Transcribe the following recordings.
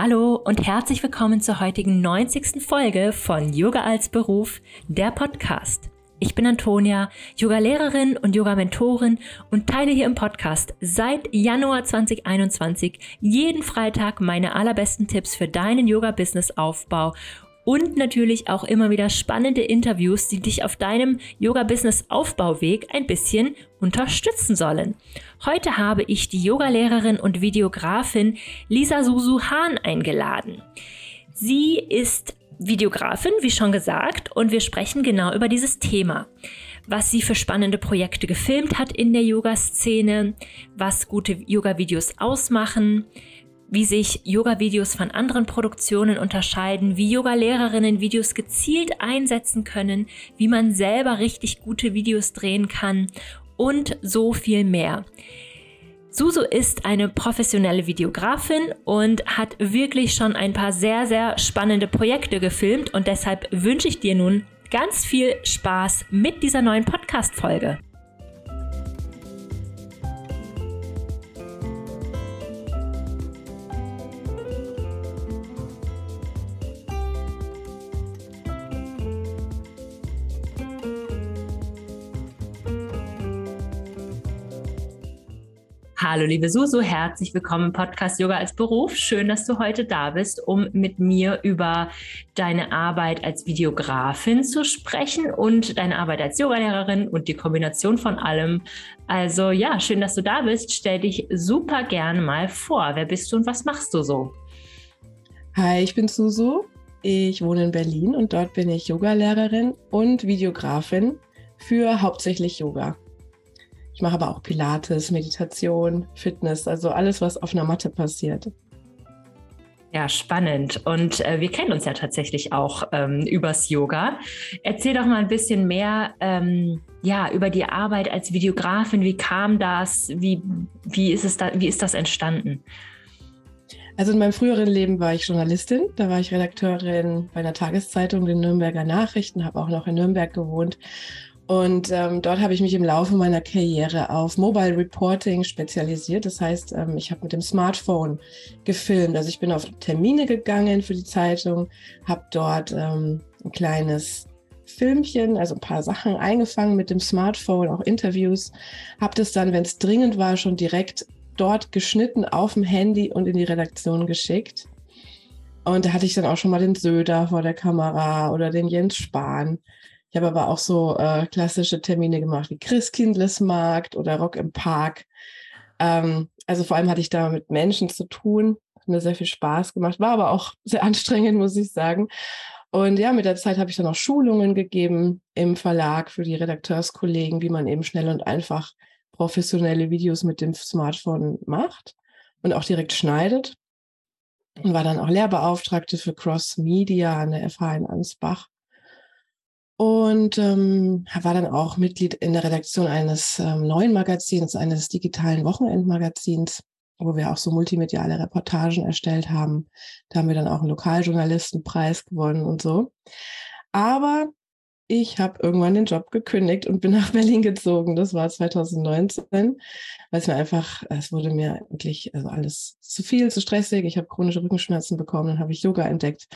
Hallo und herzlich willkommen zur heutigen 90. Folge von Yoga als Beruf, der Podcast. Ich bin Antonia, Yoga-Lehrerin und Yoga-Mentorin und teile hier im Podcast seit Januar 2021 jeden Freitag meine allerbesten Tipps für deinen Yoga-Business-Aufbau und natürlich auch immer wieder spannende Interviews, die dich auf deinem Yoga-Business-Aufbauweg ein bisschen unterstützen sollen. Heute habe ich die Yogalehrerin und Videografin Lisa Susu Hahn eingeladen. Sie ist Videografin, wie schon gesagt, und wir sprechen genau über dieses Thema. Was sie für spannende Projekte gefilmt hat in der Yoga-Szene, was gute Yoga-Videos ausmachen, wie sich Yoga-Videos von anderen Produktionen unterscheiden, wie Yoga-Lehrerinnen Videos gezielt einsetzen können, wie man selber richtig gute Videos drehen kann und so viel mehr. Susu ist eine professionelle Videografin und hat wirklich schon ein paar sehr, sehr spannende Projekte gefilmt und deshalb wünsche ich dir nun ganz viel Spaß mit dieser neuen Podcast-Folge. Hallo liebe Susu, herzlich willkommen im Podcast Yoga als Beruf. Schön, dass du heute da bist, um mit mir über deine Arbeit als Videografin zu sprechen und deine Arbeit als Yogalehrerin und die Kombination von allem. Also ja, schön, dass du da bist. Stell dich super gerne mal vor. Wer bist du und was machst du so? Hi, ich bin Susu. Ich wohne in Berlin und dort bin ich Yogalehrerin und Videografin für hauptsächlich Yoga. Ich mache aber auch Pilates, Meditation, Fitness, also alles, was auf einer Matte passiert. Ja, spannend. Und äh, wir kennen uns ja tatsächlich auch ähm, übers Yoga. Erzähl doch mal ein bisschen mehr ähm, ja, über die Arbeit als Videografin. Wie kam das? Wie, wie, ist es da, wie ist das entstanden? Also in meinem früheren Leben war ich Journalistin. Da war ich Redakteurin bei einer Tageszeitung, den Nürnberger Nachrichten, habe auch noch in Nürnberg gewohnt und ähm, dort habe ich mich im Laufe meiner Karriere auf Mobile Reporting spezialisiert. Das heißt, ähm, ich habe mit dem Smartphone gefilmt. Also ich bin auf Termine gegangen für die Zeitung, habe dort ähm, ein kleines Filmchen, also ein paar Sachen eingefangen mit dem Smartphone, auch Interviews. Habe das dann, wenn es dringend war, schon direkt dort geschnitten auf dem Handy und in die Redaktion geschickt. Und da hatte ich dann auch schon mal den Söder vor der Kamera oder den Jens Spahn. Ich habe aber auch so äh, klassische Termine gemacht wie Christkindlesmarkt oder Rock im Park. Ähm, also vor allem hatte ich da mit Menschen zu tun. Hat mir sehr viel Spaß gemacht, war aber auch sehr anstrengend, muss ich sagen. Und ja, mit der Zeit habe ich dann auch Schulungen gegeben im Verlag für die Redakteurskollegen, wie man eben schnell und einfach professionelle Videos mit dem Smartphone macht und auch direkt schneidet. Und war dann auch Lehrbeauftragte für Cross Media an der FH in Ansbach und ähm, war dann auch Mitglied in der Redaktion eines ähm, neuen Magazins, eines digitalen Wochenendmagazins, wo wir auch so multimediale Reportagen erstellt haben. Da haben wir dann auch einen Lokaljournalistenpreis gewonnen und so. Aber ich habe irgendwann den Job gekündigt und bin nach Berlin gezogen. Das war 2019, weil es mir einfach, es wurde mir wirklich also alles zu viel, zu stressig. Ich habe chronische Rückenschmerzen bekommen, dann habe ich Yoga entdeckt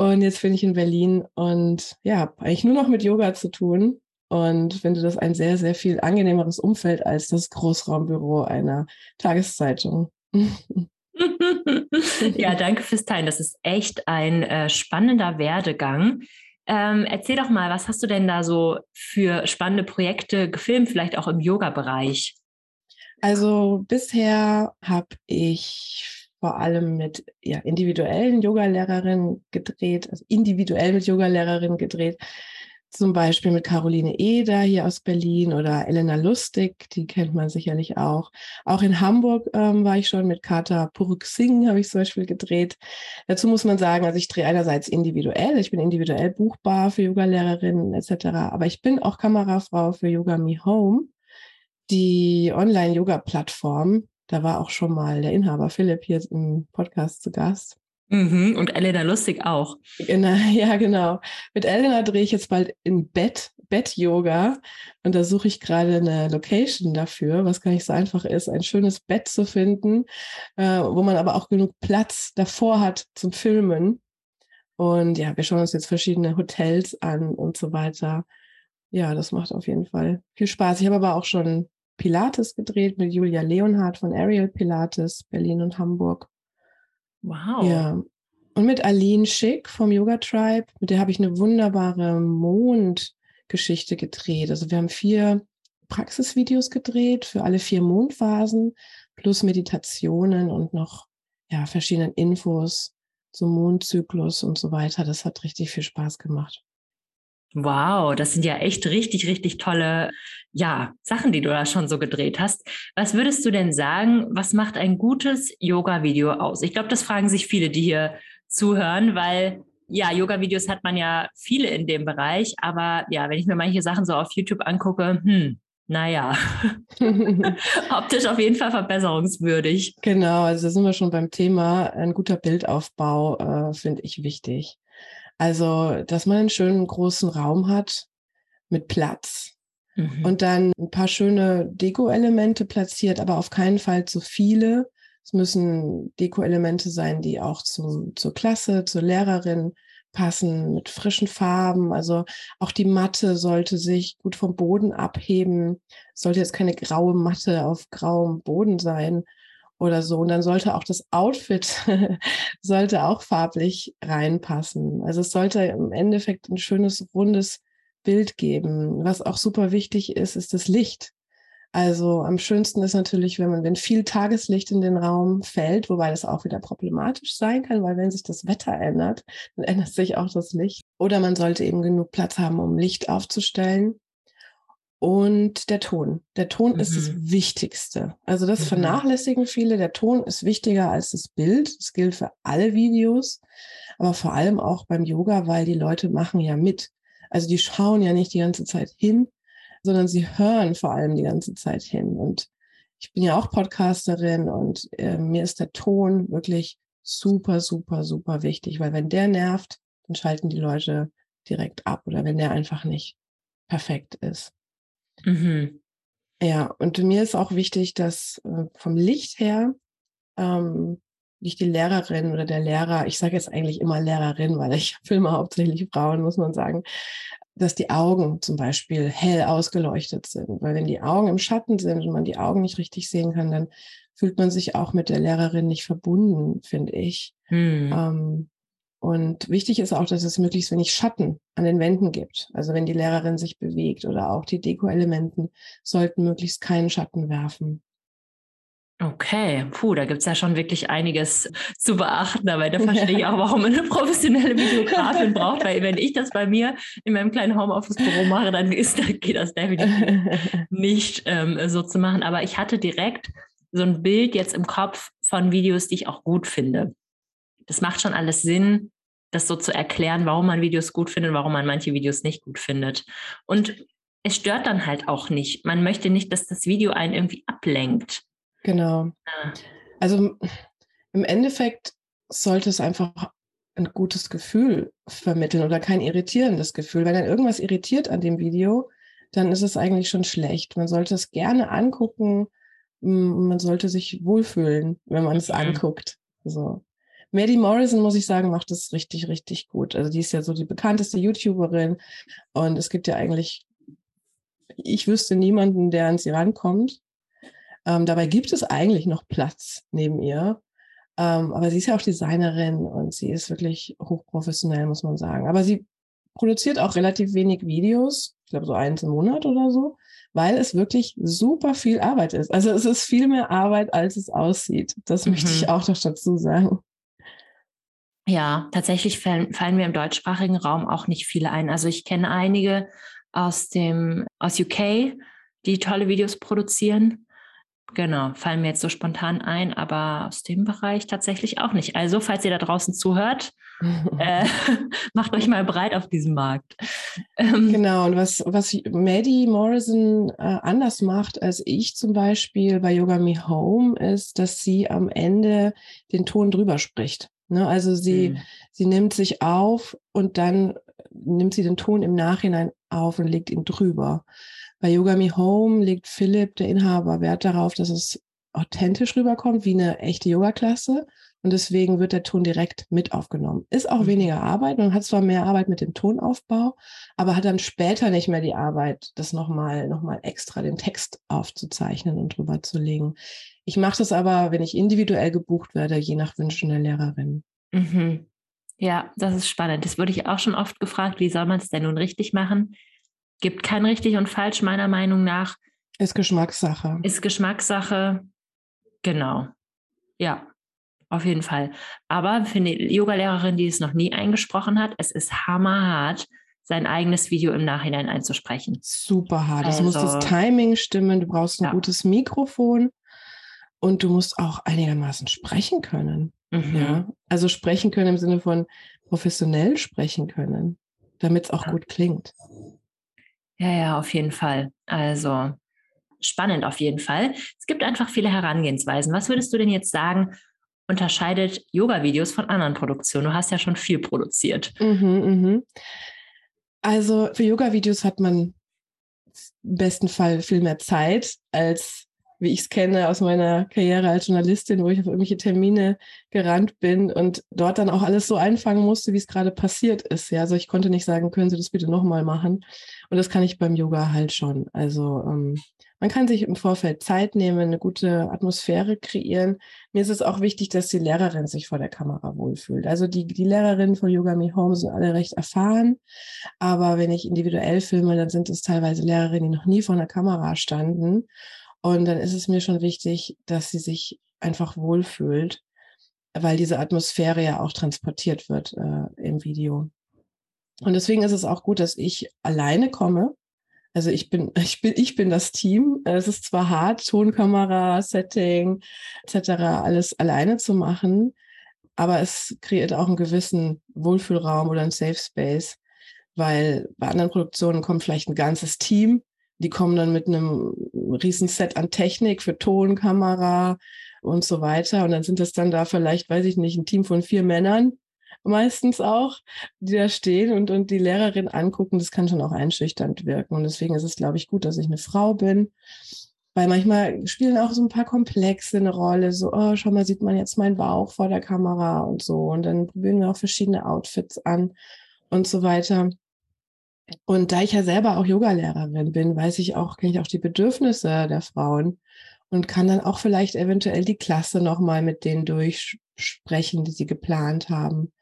und jetzt bin ich in Berlin und ja, habe eigentlich nur noch mit Yoga zu tun und finde das ein sehr, sehr viel angenehmeres Umfeld als das Großraumbüro einer Tageszeitung. ja, danke fürs Teilen. Das ist echt ein äh, spannender Werdegang. Ähm, erzähl doch mal, was hast du denn da so für spannende Projekte gefilmt, vielleicht auch im Yoga-Bereich? Also bisher habe ich vor allem mit ja, individuellen Yogalehrerinnen gedreht, also individuell mit Yogalehrerinnen gedreht. Zum Beispiel mit Caroline Eder hier aus Berlin oder Elena Lustig, die kennt man sicherlich auch. Auch in Hamburg ähm, war ich schon mit Kata Puruk Singh, habe ich zum Beispiel gedreht. Dazu muss man sagen, also ich drehe einerseits individuell, ich bin individuell buchbar für Yogalehrerinnen etc., aber ich bin auch Kamerafrau für Yoga Me Home, die Online-Yoga-Plattform, da war auch schon mal der Inhaber Philipp hier im Podcast zu Gast. Mhm, und Elena Lustig auch. Genau, ja, genau. Mit Elena drehe ich jetzt bald in Bett Bett-Yoga. Und da suche ich gerade eine Location dafür, was gar nicht so einfach ist, ein schönes Bett zu finden, äh, wo man aber auch genug Platz davor hat zum Filmen. Und ja, wir schauen uns jetzt verschiedene Hotels an und so weiter. Ja, das macht auf jeden Fall viel Spaß. Ich habe aber auch schon Pilates gedreht mit Julia Leonhardt von Ariel Pilates, Berlin und Hamburg. Wow. Ja. Und mit Aline Schick vom Yoga Tribe, mit der habe ich eine wunderbare Mondgeschichte gedreht. Also wir haben vier Praxisvideos gedreht für alle vier Mondphasen plus Meditationen und noch ja, verschiedenen Infos zum Mondzyklus und so weiter. Das hat richtig viel Spaß gemacht. Wow, das sind ja echt richtig, richtig tolle, ja, Sachen, die du da schon so gedreht hast. Was würdest du denn sagen, was macht ein gutes Yoga-Video aus? Ich glaube, das fragen sich viele, die hier zuhören, weil ja, Yoga-Videos hat man ja viele in dem Bereich, aber ja, wenn ich mir manche Sachen so auf YouTube angucke, hm, naja, optisch auf jeden Fall verbesserungswürdig. Genau, also da sind wir schon beim Thema. Ein guter Bildaufbau äh, finde ich wichtig. Also, dass man einen schönen großen Raum hat mit Platz mhm. und dann ein paar schöne Deko-Elemente platziert, aber auf keinen Fall zu viele. Es müssen Deko-Elemente sein, die auch zum, zur Klasse, zur Lehrerin passen, mit frischen Farben. Also auch die Matte sollte sich gut vom Boden abheben. Es sollte jetzt keine graue Matte auf grauem Boden sein, oder so. Und dann sollte auch das Outfit sollte auch farblich reinpassen. Also es sollte im Endeffekt ein schönes, rundes Bild geben. Was auch super wichtig ist, ist das Licht. Also am schönsten ist natürlich, wenn man, wenn viel Tageslicht in den Raum fällt, wobei das auch wieder problematisch sein kann, weil wenn sich das Wetter ändert, dann ändert sich auch das Licht. Oder man sollte eben genug Platz haben, um Licht aufzustellen und der Ton. Der Ton mhm. ist das mhm. Wichtigste. Also das mhm. vernachlässigen viele. Der Ton ist wichtiger als das Bild. Das gilt für alle Videos, aber vor allem auch beim Yoga, weil die Leute machen ja mit. Also die schauen ja nicht die ganze Zeit hin, sondern sie hören vor allem die ganze Zeit hin. Und ich bin ja auch Podcasterin und äh, mir ist der Ton wirklich super, super, super wichtig, weil wenn der nervt, dann schalten die Leute direkt ab oder wenn der einfach nicht perfekt ist. Mhm. Ja, und mir ist auch wichtig, dass äh, vom Licht her ähm, nicht die Lehrerin oder der Lehrer, ich sage jetzt eigentlich immer Lehrerin, weil ich filme hauptsächlich Frauen, muss man sagen, dass die Augen zum Beispiel hell ausgeleuchtet sind. Weil wenn die Augen im Schatten sind und man die Augen nicht richtig sehen kann, dann fühlt man sich auch mit der Lehrerin nicht verbunden, finde ich. Hm. Ähm, und wichtig ist auch, dass es möglichst wenig Schatten an den Wänden gibt. Also wenn die Lehrerin sich bewegt oder auch die Deko-Elementen sollten möglichst keinen Schatten werfen. Okay, puh, da gibt's ja schon wirklich einiges zu beachten, aber da verstehe ich auch, warum man eine professionelle Videografin braucht, weil wenn ich das bei mir in meinem kleinen Homeoffice-Büro mache, dann ist, dann geht das definitiv nicht ähm, so zu machen. Aber ich hatte direkt so ein Bild jetzt im Kopf von Videos, die ich auch gut finde das macht schon alles Sinn, das so zu erklären, warum man Videos gut findet, warum man manche Videos nicht gut findet. Und es stört dann halt auch nicht. Man möchte nicht, dass das Video einen irgendwie ablenkt. Genau. Ja. Also im Endeffekt sollte es einfach ein gutes Gefühl vermitteln oder kein irritierendes Gefühl. Wenn dann irgendwas irritiert an dem Video, dann ist es eigentlich schon schlecht. Man sollte es gerne angucken. Man sollte sich wohlfühlen, wenn man es mhm. anguckt. So. Maddie Morrison, muss ich sagen, macht das richtig, richtig gut. Also die ist ja so die bekannteste YouTuberin und es gibt ja eigentlich, ich wüsste niemanden, der an sie rankommt. Ähm, dabei gibt es eigentlich noch Platz neben ihr. Ähm, aber sie ist ja auch Designerin und sie ist wirklich hochprofessionell, muss man sagen. Aber sie produziert auch relativ wenig Videos, ich glaube so eins im Monat oder so, weil es wirklich super viel Arbeit ist. Also es ist viel mehr Arbeit, als es aussieht. Das mhm. möchte ich auch noch dazu sagen. Ja, tatsächlich fallen, fallen mir im deutschsprachigen Raum auch nicht viele ein. Also ich kenne einige aus dem aus UK, die tolle Videos produzieren. Genau, fallen mir jetzt so spontan ein, aber aus dem Bereich tatsächlich auch nicht. Also, falls ihr da draußen zuhört, äh, macht euch mal breit auf diesem Markt. Ähm, genau, und was, was Maddie Morrison äh, anders macht als ich zum Beispiel bei Yoga Me Home, ist, dass sie am Ende den Ton drüber spricht. Ne? Also sie, mhm. sie nimmt sich auf und dann nimmt sie den Ton im Nachhinein auf und legt ihn drüber. Bei Yoga Me Home legt Philipp, der Inhaber, Wert darauf, dass es authentisch rüberkommt, wie eine echte Yoga-Klasse. Und deswegen wird der Ton direkt mit aufgenommen. Ist auch mhm. weniger Arbeit. Man hat zwar mehr Arbeit mit dem Tonaufbau, aber hat dann später nicht mehr die Arbeit, das nochmal noch mal extra den Text aufzuzeichnen und drüber zu legen. Ich mache das aber, wenn ich individuell gebucht werde, je nach Wünschen der Lehrerin. Mhm. Ja, das ist spannend. Das wurde ich auch schon oft gefragt, wie soll man es denn nun richtig machen? Gibt kein richtig und falsch meiner Meinung nach. Ist Geschmackssache. Ist Geschmackssache. Genau. Ja, auf jeden Fall. Aber für eine Yogalehrerin, die es noch nie eingesprochen hat, es ist hammerhart, sein eigenes Video im Nachhinein einzusprechen. Super hart. Es also, muss das also Timing stimmen. Du brauchst ein ja. gutes Mikrofon und du musst auch einigermaßen sprechen können. Mhm. Ja, also sprechen können im Sinne von professionell sprechen können, damit es auch ja. gut klingt. Ja, ja, auf jeden Fall. Also spannend auf jeden Fall. Es gibt einfach viele Herangehensweisen. Was würdest du denn jetzt sagen, unterscheidet Yoga-Videos von anderen Produktionen? Du hast ja schon viel produziert. Mhm, mh. Also für Yoga-Videos hat man im besten Fall viel mehr Zeit als wie ich es kenne aus meiner Karriere als Journalistin, wo ich auf irgendwelche Termine gerannt bin und dort dann auch alles so einfangen musste, wie es gerade passiert ist. Ja, also ich konnte nicht sagen, können Sie das bitte nochmal machen? Und das kann ich beim Yoga halt schon. Also ähm, man kann sich im Vorfeld Zeit nehmen, eine gute Atmosphäre kreieren. Mir ist es auch wichtig, dass die Lehrerin sich vor der Kamera wohlfühlt. Also die, die Lehrerinnen von Yoga Me Home sind alle recht erfahren. Aber wenn ich individuell filme, dann sind es teilweise Lehrerinnen, die noch nie vor einer Kamera standen. Und dann ist es mir schon wichtig, dass sie sich einfach wohlfühlt, weil diese Atmosphäre ja auch transportiert wird äh, im Video. Und deswegen ist es auch gut, dass ich alleine komme. Also ich bin, ich bin, ich bin das Team. Es ist zwar hart, Tonkamera, Setting etc. alles alleine zu machen, aber es kreiert auch einen gewissen Wohlfühlraum oder einen Safe Space, weil bei anderen Produktionen kommt vielleicht ein ganzes Team die kommen dann mit einem riesen Set an Technik für Ton, Kamera und so weiter. Und dann sind das dann da vielleicht, weiß ich nicht, ein Team von vier Männern meistens auch, die da stehen und, und die Lehrerin angucken. Das kann schon auch einschüchternd wirken. Und deswegen ist es, glaube ich, gut, dass ich eine Frau bin. Weil manchmal spielen auch so ein paar Komplexe eine Rolle. So, oh, schau mal, sieht man jetzt meinen Bauch vor der Kamera und so. Und dann probieren wir auch verschiedene Outfits an und so weiter. Und da ich ja selber auch Yogalehrerin bin, weiß ich auch, kenne ich auch die Bedürfnisse der Frauen und kann dann auch vielleicht eventuell die Klasse nochmal mit denen durchsprechen, die sie geplant haben.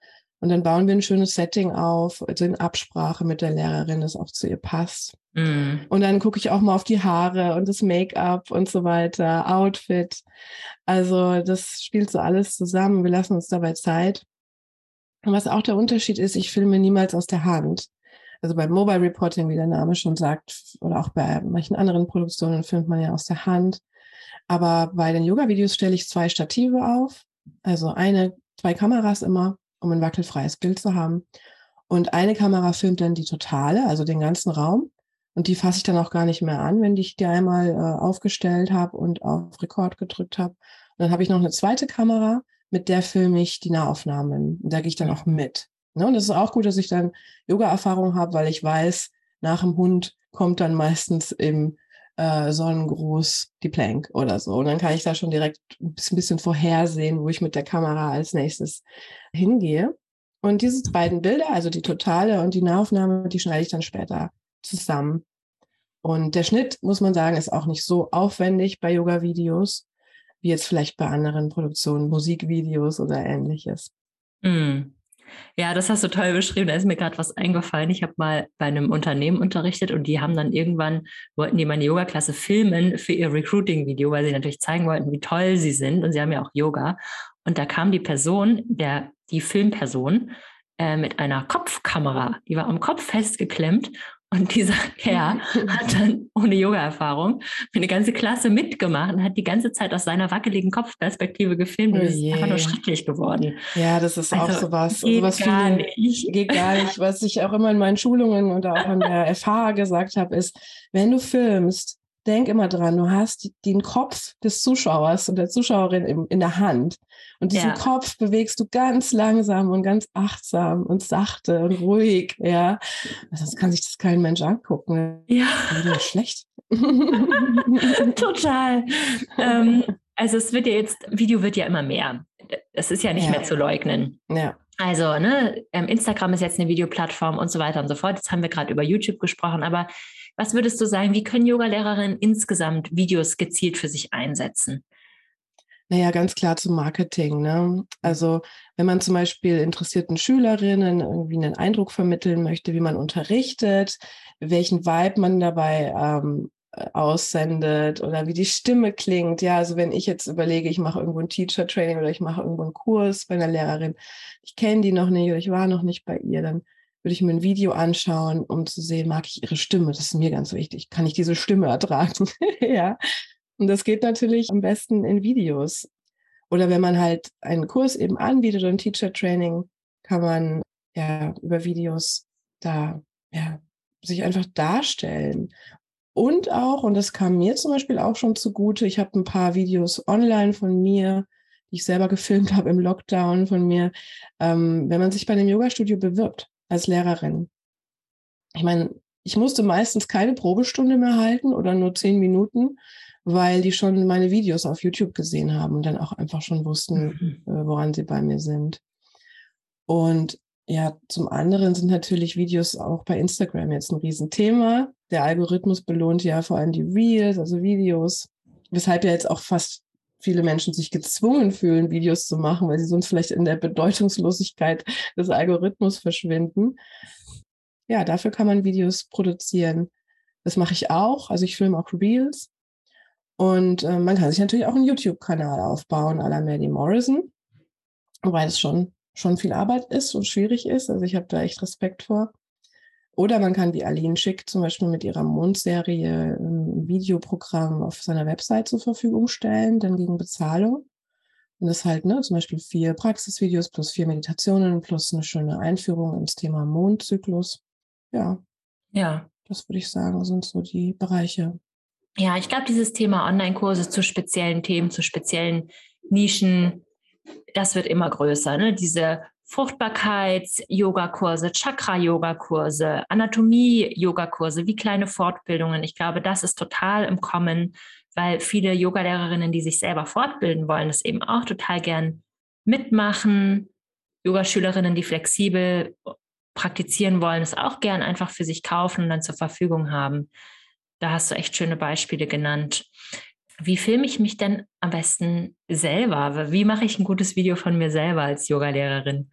Und dann bauen wir ein schönes Setting auf, also in Absprache mit der Lehrerin, das auch zu ihr passt. Mm. Und dann gucke ich auch mal auf die Haare und das Make-up und so weiter, Outfit. Also das spielt so alles zusammen. Wir lassen uns dabei Zeit. Und was auch der Unterschied ist, ich filme niemals aus der Hand. Also beim Mobile Reporting, wie der Name schon sagt, oder auch bei manchen anderen Produktionen filmt man ja aus der Hand. Aber bei den Yoga-Videos stelle ich zwei Stative auf, also eine, zwei Kameras immer, um ein wackelfreies Bild zu haben. Und eine Kamera filmt dann die totale, also den ganzen Raum. Und die fasse ich dann auch gar nicht mehr an, wenn ich die einmal äh, aufgestellt habe und auf Rekord gedrückt habe. Und dann habe ich noch eine zweite Kamera, mit der filme ich die Nahaufnahmen. Und da gehe ich dann auch mit. Ne? Und es ist auch gut, dass ich dann Yoga-Erfahrung habe, weil ich weiß, nach dem Hund kommt dann meistens im äh, Sonnengruß die Plank oder so. Und dann kann ich da schon direkt ein bisschen, vorhersehen, wo ich mit der Kamera als nächstes hingehe. Und diese beiden Bilder, also die totale und die Nahaufnahme, die schneide ich dann später zusammen. Und der Schnitt, muss man sagen, ist auch nicht so aufwendig bei Yoga-Videos, wie jetzt vielleicht bei anderen Produktionen, Musikvideos oder ähnliches. Mm. Ja, das hast du toll beschrieben. Da ist mir gerade was eingefallen. Ich habe mal bei einem Unternehmen unterrichtet und die haben dann irgendwann, wollten die meine Yoga-Klasse filmen für ihr Recruiting-Video, weil sie natürlich zeigen wollten, wie toll sie sind. Und sie haben ja auch Yoga. Und da kam die Person, der, die Filmperson, äh, mit einer Kopfkamera. Die war am Kopf festgeklemmt und dieser Kerl hat dann ohne Yoga-Erfahrung eine ganze Klasse mitgemacht und hat die ganze Zeit aus seiner wackeligen Kopfperspektive gefilmt. Und oh das ist einfach nur schrecklich geworden. Ja, das ist also, auch sowas. Geht sowas gar nicht. Geht gar nicht. Was ich auch immer in meinen Schulungen und auch an der FH gesagt habe, ist, wenn du filmst, denk immer dran, du hast den Kopf des Zuschauers und der Zuschauerin in, in der Hand. Und diesen ja. Kopf bewegst du ganz langsam und ganz achtsam und sachte und ruhig, ja. Sonst kann sich das kein Mensch angucken. Ja. Das schlecht. Total. ähm, also es wird ja jetzt, Video wird ja immer mehr. Das ist ja nicht ja. mehr zu leugnen. Ja. Also, ne, ähm, Instagram ist jetzt eine Videoplattform und so weiter und so fort. Jetzt haben wir gerade über YouTube gesprochen, aber was würdest du sagen, wie können Yogalehrerinnen insgesamt Videos gezielt für sich einsetzen? Naja, ganz klar zum Marketing. Ne? Also wenn man zum Beispiel interessierten Schülerinnen irgendwie einen Eindruck vermitteln möchte, wie man unterrichtet, welchen Vibe man dabei ähm, aussendet oder wie die Stimme klingt. Ja, also wenn ich jetzt überlege, ich mache irgendwo ein Teacher Training oder ich mache irgendwo einen Kurs bei einer Lehrerin, ich kenne die noch nicht oder ich war noch nicht bei ihr, dann würde ich mir ein Video anschauen, um zu sehen, mag ich ihre Stimme? Das ist mir ganz wichtig. Kann ich diese Stimme ertragen? ja. Und das geht natürlich am besten in Videos. Oder wenn man halt einen Kurs eben anbietet oder ein Teacher Training, kann man ja über Videos da ja sich einfach darstellen und auch, und das kam mir zum Beispiel auch schon zugute, ich habe ein paar Videos online von mir, die ich selber gefilmt habe im Lockdown von mir, ähm, wenn man sich bei einem Yoga-Studio bewirbt als Lehrerin. Ich meine, ich musste meistens keine Probestunde mehr halten oder nur zehn Minuten, weil die schon meine Videos auf YouTube gesehen haben und dann auch einfach schon wussten, mhm. äh, woran sie bei mir sind. Und ja, zum anderen sind natürlich Videos auch bei Instagram jetzt ein Riesenthema. Der Algorithmus belohnt ja vor allem die Reels, also Videos, weshalb ja jetzt auch fast viele Menschen sich gezwungen fühlen, Videos zu machen, weil sie sonst vielleicht in der Bedeutungslosigkeit des Algorithmus verschwinden. Ja, dafür kann man Videos produzieren. Das mache ich auch. Also ich filme auch Reels. Und äh, man kann sich natürlich auch einen YouTube-Kanal aufbauen, à la Maddie Morrison. Wobei das schon schon viel Arbeit ist und schwierig ist. Also ich habe da echt Respekt vor. Oder man kann wie Aline Schick zum Beispiel mit ihrer Mondserie ein Videoprogramm auf seiner Website zur Verfügung stellen, dann gegen Bezahlung. Und das halt, ne, zum Beispiel vier Praxisvideos plus vier Meditationen plus eine schöne Einführung ins Thema Mondzyklus. Ja. Ja. Das würde ich sagen, sind so die Bereiche. Ja, ich glaube, dieses Thema Online-Kurse zu speziellen Themen, zu speziellen Nischen, das wird immer größer. Ne? Diese Fruchtbarkeits-Yoga-Kurse, Chakra-Yoga-Kurse, Anatomie-Yoga-Kurse, wie kleine Fortbildungen. Ich glaube, das ist total im Kommen, weil viele Yogalehrerinnen, die sich selber fortbilden wollen, das eben auch total gern mitmachen. Yogaschülerinnen, die flexibel praktizieren wollen, es auch gern einfach für sich kaufen und dann zur Verfügung haben. Da hast du echt schöne Beispiele genannt wie filme ich mich denn am besten selber? Wie mache ich ein gutes Video von mir selber als Yogalehrerin?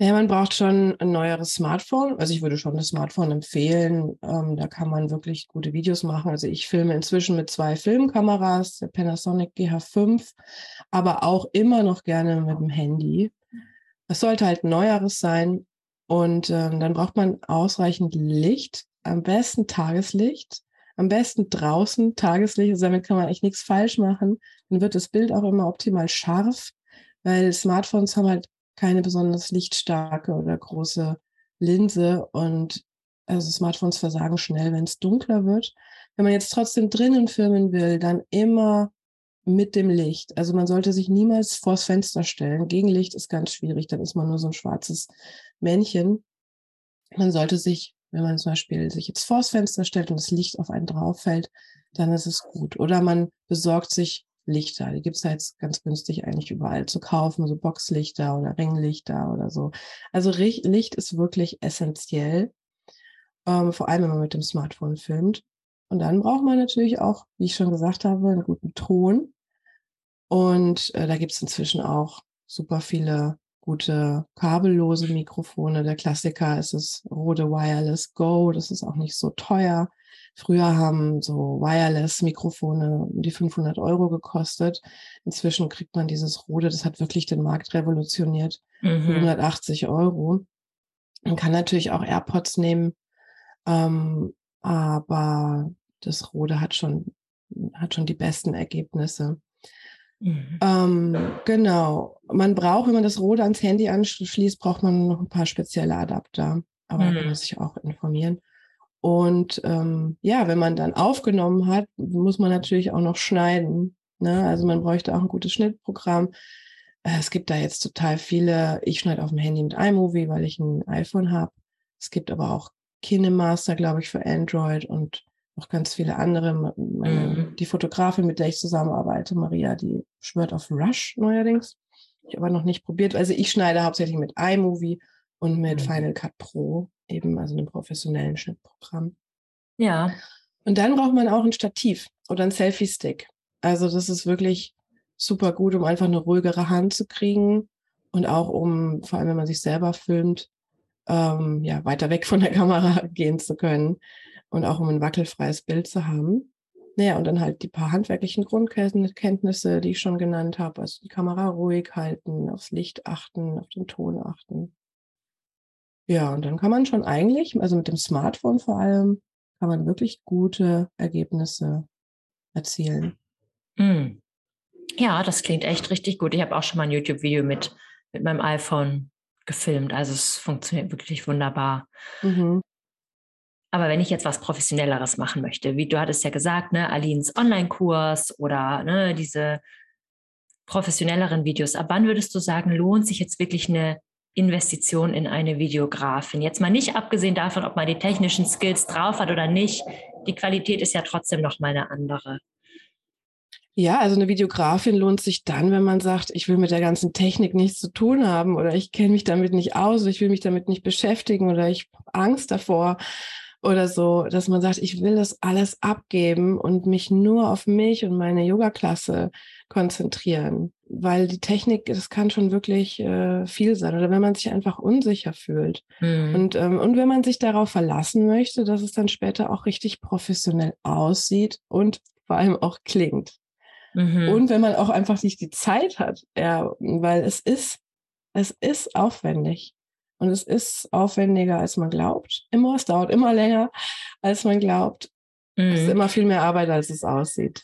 Ja, man braucht schon ein neueres Smartphone. Also ich würde schon das Smartphone empfehlen. Ähm, da kann man wirklich gute Videos machen. Also ich filme inzwischen mit zwei Filmkameras, der Panasonic GH5, aber auch immer noch gerne mit dem Handy. Es sollte halt neueres sein. Und ähm, dann braucht man ausreichend Licht, am besten Tageslicht am besten draußen, Tageslicht, also damit kann man eigentlich nichts falsch machen. Dann wird das Bild auch immer optimal scharf, weil Smartphones haben halt keine besonders lichtstarke oder große Linse und also Smartphones versagen schnell, wenn es dunkler wird. Wenn man jetzt trotzdem drinnen filmen will, dann immer mit dem Licht. Also man sollte sich niemals vors Fenster stellen. Gegenlicht ist ganz schwierig, dann ist man nur so ein schwarzes Männchen. Man sollte sich wenn man zum Beispiel sich jetzt vors Fenster stellt und das Licht auf einen drauf fällt, dann ist es gut. Oder man besorgt sich Lichter. Die gibt es jetzt ganz günstig eigentlich überall zu kaufen, so Boxlichter oder Ringlichter oder so. Also Licht ist wirklich essentiell, ähm, vor allem wenn man mit dem Smartphone filmt. Und dann braucht man natürlich auch, wie ich schon gesagt habe, einen guten Ton. Und äh, da gibt es inzwischen auch super viele gute kabellose Mikrofone. Der Klassiker ist das Rode Wireless Go. Das ist auch nicht so teuer. Früher haben so Wireless-Mikrofone die 500 Euro gekostet. Inzwischen kriegt man dieses Rode, das hat wirklich den Markt revolutioniert, mhm. 180 Euro. Man kann natürlich auch AirPods nehmen, ähm, aber das Rode hat schon, hat schon die besten Ergebnisse. Mhm. Ähm, genau. Man braucht, wenn man das Rode ans Handy anschließt, braucht man noch ein paar spezielle Adapter. Aber mhm. da muss ich auch informieren. Und ähm, ja, wenn man dann aufgenommen hat, muss man natürlich auch noch schneiden. Ne? Also man bräuchte auch ein gutes Schnittprogramm. Äh, es gibt da jetzt total viele. Ich schneide auf dem Handy mit iMovie, weil ich ein iPhone habe. Es gibt aber auch KineMaster, glaube ich, für Android und noch ganz viele andere. Meine, mhm. Die Fotografin, mit der ich zusammenarbeite, Maria, die schwört auf Rush neuerdings. Ich habe aber noch nicht probiert. Also ich schneide hauptsächlich mit iMovie und mit mhm. Final Cut Pro eben, also einem professionellen Schnittprogramm. Ja. Und dann braucht man auch ein Stativ oder ein Selfie-Stick. Also das ist wirklich super gut, um einfach eine ruhigere Hand zu kriegen und auch um, vor allem wenn man sich selber filmt, ähm, ja, weiter weg von der Kamera gehen zu können und auch um ein wackelfreies Bild zu haben. Naja, und dann halt die paar handwerklichen Grundkenntnisse, die ich schon genannt habe, also die Kamera ruhig halten, aufs Licht achten, auf den Ton achten. Ja, und dann kann man schon eigentlich, also mit dem Smartphone vor allem, kann man wirklich gute Ergebnisse erzielen. Mm. Ja, das klingt echt richtig gut. Ich habe auch schon mal ein YouTube-Video mit, mit meinem iPhone gefilmt. Also es funktioniert wirklich wunderbar. Mhm. Aber wenn ich jetzt was Professionelleres machen möchte, wie du hattest ja gesagt, ne, Alins Online-Kurs oder ne, diese professionelleren Videos, ab wann würdest du sagen, lohnt sich jetzt wirklich eine Investition in eine Videografin. Jetzt mal nicht abgesehen davon, ob man die technischen Skills drauf hat oder nicht. Die Qualität ist ja trotzdem noch mal eine andere. Ja, also eine Videografin lohnt sich dann, wenn man sagt, ich will mit der ganzen Technik nichts zu tun haben oder ich kenne mich damit nicht aus, ich will mich damit nicht beschäftigen oder ich habe Angst davor oder so, dass man sagt, ich will das alles abgeben und mich nur auf mich und meine Yoga-Klasse konzentrieren, weil die Technik, das kann schon wirklich äh, viel sein oder wenn man sich einfach unsicher fühlt. Mhm. Und, ähm, und wenn man sich darauf verlassen möchte, dass es dann später auch richtig professionell aussieht und vor allem auch klingt. Mhm. Und wenn man auch einfach nicht die Zeit hat, ja, weil es ist, es ist aufwendig. Und es ist aufwendiger, als man glaubt. Immer, es dauert immer länger, als man glaubt. Mhm. Es ist mhm. immer viel mehr Arbeit, als es aussieht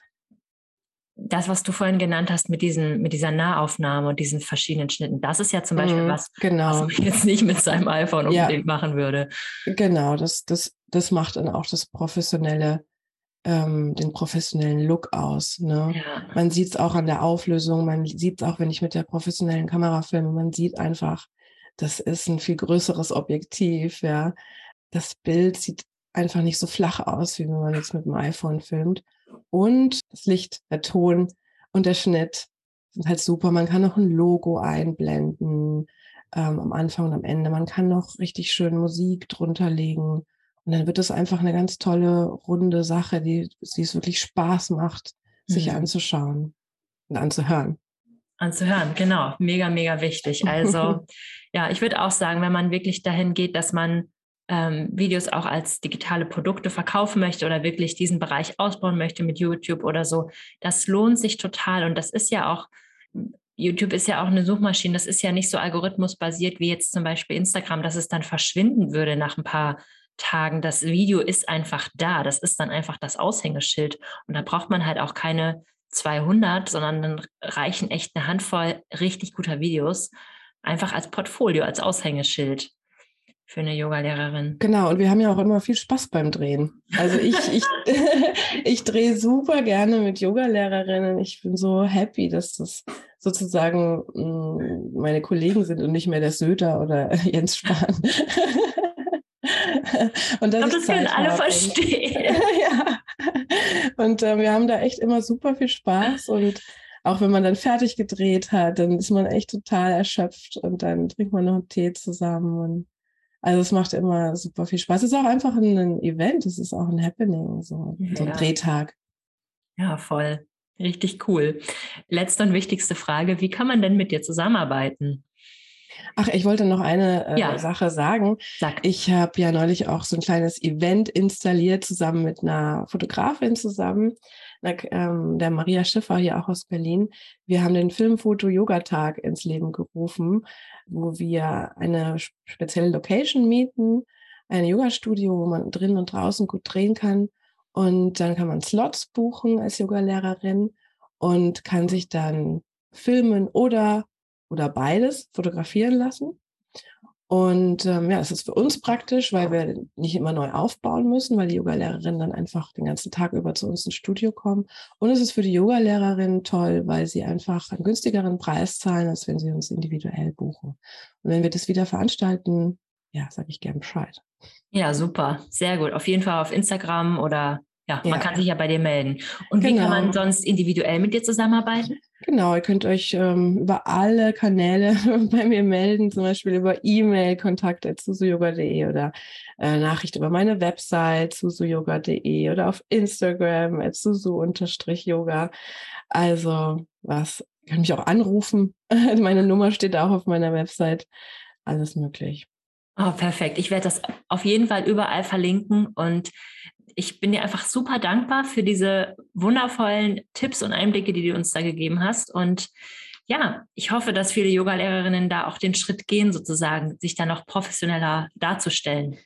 das, was du vorhin genannt hast mit, diesen, mit dieser Nahaufnahme und diesen verschiedenen Schnitten, das ist ja zum Beispiel mm, was, genau. was man jetzt nicht mit seinem iPhone unbedingt ja. machen würde. Genau, das, das, das macht dann auch das professionelle, ähm, den professionellen Look aus. Ne? Ja. Man sieht es auch an der Auflösung, man sieht es auch, wenn ich mit der professionellen Kamera filme, man sieht einfach, das ist ein viel größeres Objektiv, ja. Das Bild sieht einfach nicht so flach aus, wie wenn man jetzt mit dem iPhone filmt. Und das Licht, der Ton und der Schnitt sind halt super. Man kann noch ein Logo einblenden ähm, am Anfang und am Ende. Man kann noch richtig schön Musik drunter legen. Und dann wird es einfach eine ganz tolle, runde Sache, die, die es wirklich Spaß macht, sich mhm. anzuschauen und anzuhören. Anzuhören, genau. Mega, mega wichtig. Also, ja, ich würde auch sagen, wenn man wirklich dahin geht, dass man ähm, Videos auch als digitale Produkte verkaufen möchte oder wirklich diesen Bereich ausbauen möchte mit YouTube oder so, das lohnt sich total. Und das ist ja auch, YouTube ist ja auch eine Suchmaschine, das ist ja nicht so algorithmusbasiert wie jetzt zum Beispiel Instagram, dass es dann verschwinden würde nach ein paar Tagen. Das Video ist einfach da, das ist dann einfach das Aushängeschild. Und da braucht man halt auch keine 200, sondern dann reichen echt eine Handvoll richtig guter Videos einfach als Portfolio, als Aushängeschild für eine Yogalehrerin. Genau, und wir haben ja auch immer viel Spaß beim Drehen. Also ich, ich, ich drehe super gerne mit Yogalehrerinnen. Ich bin so happy, dass das sozusagen mm, meine Kollegen sind und nicht mehr der Söder oder Jens Spahn. und dass das können alle verstehen. ja. Und äh, wir haben da echt immer super viel Spaß und auch wenn man dann fertig gedreht hat, dann ist man echt total erschöpft und dann trinkt man noch einen Tee zusammen und also es macht immer super viel Spaß. Es ist auch einfach ein Event, es ist auch ein Happening, so, ja. so ein Drehtag. Ja, voll. Richtig cool. Letzte und wichtigste Frage, wie kann man denn mit dir zusammenarbeiten? Ach, ich wollte noch eine äh, ja. Sache sagen. Sag. Ich habe ja neulich auch so ein kleines Event installiert, zusammen mit einer Fotografin zusammen ähm, der Maria Schiffer hier auch aus Berlin. Wir haben den Filmfoto-Yoga-Tag ins Leben gerufen, wo wir eine spezielle Location mieten, ein Yoga-Studio, wo man drinnen und draußen gut drehen kann. Und dann kann man Slots buchen als Yogalehrerin und kann sich dann filmen oder, oder beides fotografieren lassen. Und ähm, ja, es ist für uns praktisch, weil wir nicht immer neu aufbauen müssen, weil die Yogalehrerinnen dann einfach den ganzen Tag über zu uns ins Studio kommen. Und es ist für die Yogalehrerinnen toll, weil sie einfach einen günstigeren Preis zahlen, als wenn sie uns individuell buchen. Und wenn wir das wieder veranstalten, ja, sage ich gern Bescheid. Ja, super. Sehr gut. Auf jeden Fall auf Instagram oder ja, man kann sich ja bei dir melden. Und genau. wie kann man genau. sonst individuell mit dir zusammenarbeiten? Genau, ihr könnt euch ähm, über alle Kanäle bei mir melden, zum Beispiel über E-Mail, kontakt.susuyoga.de oder äh, Nachricht über meine Website, susuyoga.de oder auf Instagram, at susu-yoga. Also, was, ihr könnt mich auch anrufen. meine Nummer steht auch auf meiner Website. Alles möglich. Oh, perfekt. Ich werde das auf jeden Fall überall verlinken und ich bin dir einfach super dankbar für diese wundervollen Tipps und Einblicke, die du uns da gegeben hast. Und ja, ich hoffe, dass viele Yogalehrerinnen da auch den Schritt gehen, sozusagen, sich da noch professioneller darzustellen,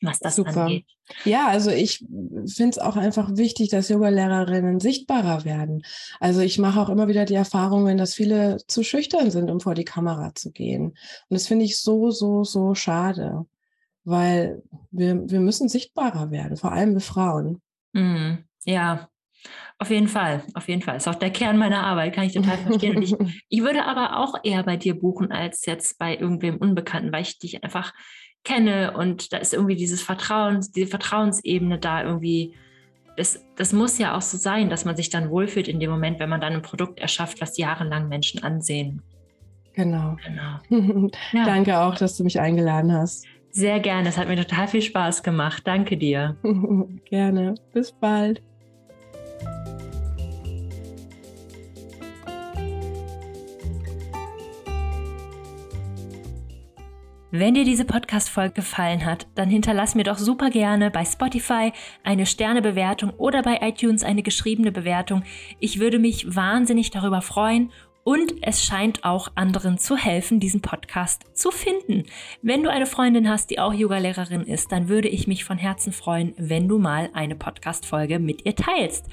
was das Super. angeht. Ja, also ich finde es auch einfach wichtig, dass Yogalehrerinnen sichtbarer werden. Also ich mache auch immer wieder die Erfahrungen, dass viele zu schüchtern sind, um vor die Kamera zu gehen. Und das finde ich so, so, so schade weil wir, wir müssen sichtbarer werden, vor allem wir Frauen. Mhm. Ja, auf jeden Fall, auf jeden Fall. Ist auch der Kern meiner Arbeit, kann ich total verstehen. Ich, ich würde aber auch eher bei dir buchen als jetzt bei irgendwem Unbekannten, weil ich dich einfach kenne und da ist irgendwie dieses Vertrauen, diese Vertrauensebene da irgendwie. Das, das muss ja auch so sein, dass man sich dann wohlfühlt in dem Moment, wenn man dann ein Produkt erschafft, was jahrelang Menschen ansehen. Genau. genau. ja. Danke auch, dass du mich eingeladen hast. Sehr gerne. Es hat mir total viel Spaß gemacht. Danke dir. gerne. Bis bald. Wenn dir diese Podcast-Folge gefallen hat, dann hinterlass mir doch super gerne bei Spotify eine Sternebewertung oder bei iTunes eine geschriebene Bewertung. Ich würde mich wahnsinnig darüber freuen und es scheint auch anderen zu helfen, diesen Podcast zu finden. Wenn du eine Freundin hast, die auch Yogalehrerin ist, dann würde ich mich von Herzen freuen, wenn du mal eine Podcast-Folge mit ihr teilst.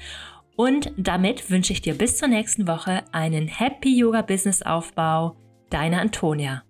Und damit wünsche ich dir bis zur nächsten Woche einen Happy Yoga Business Aufbau. Deine Antonia.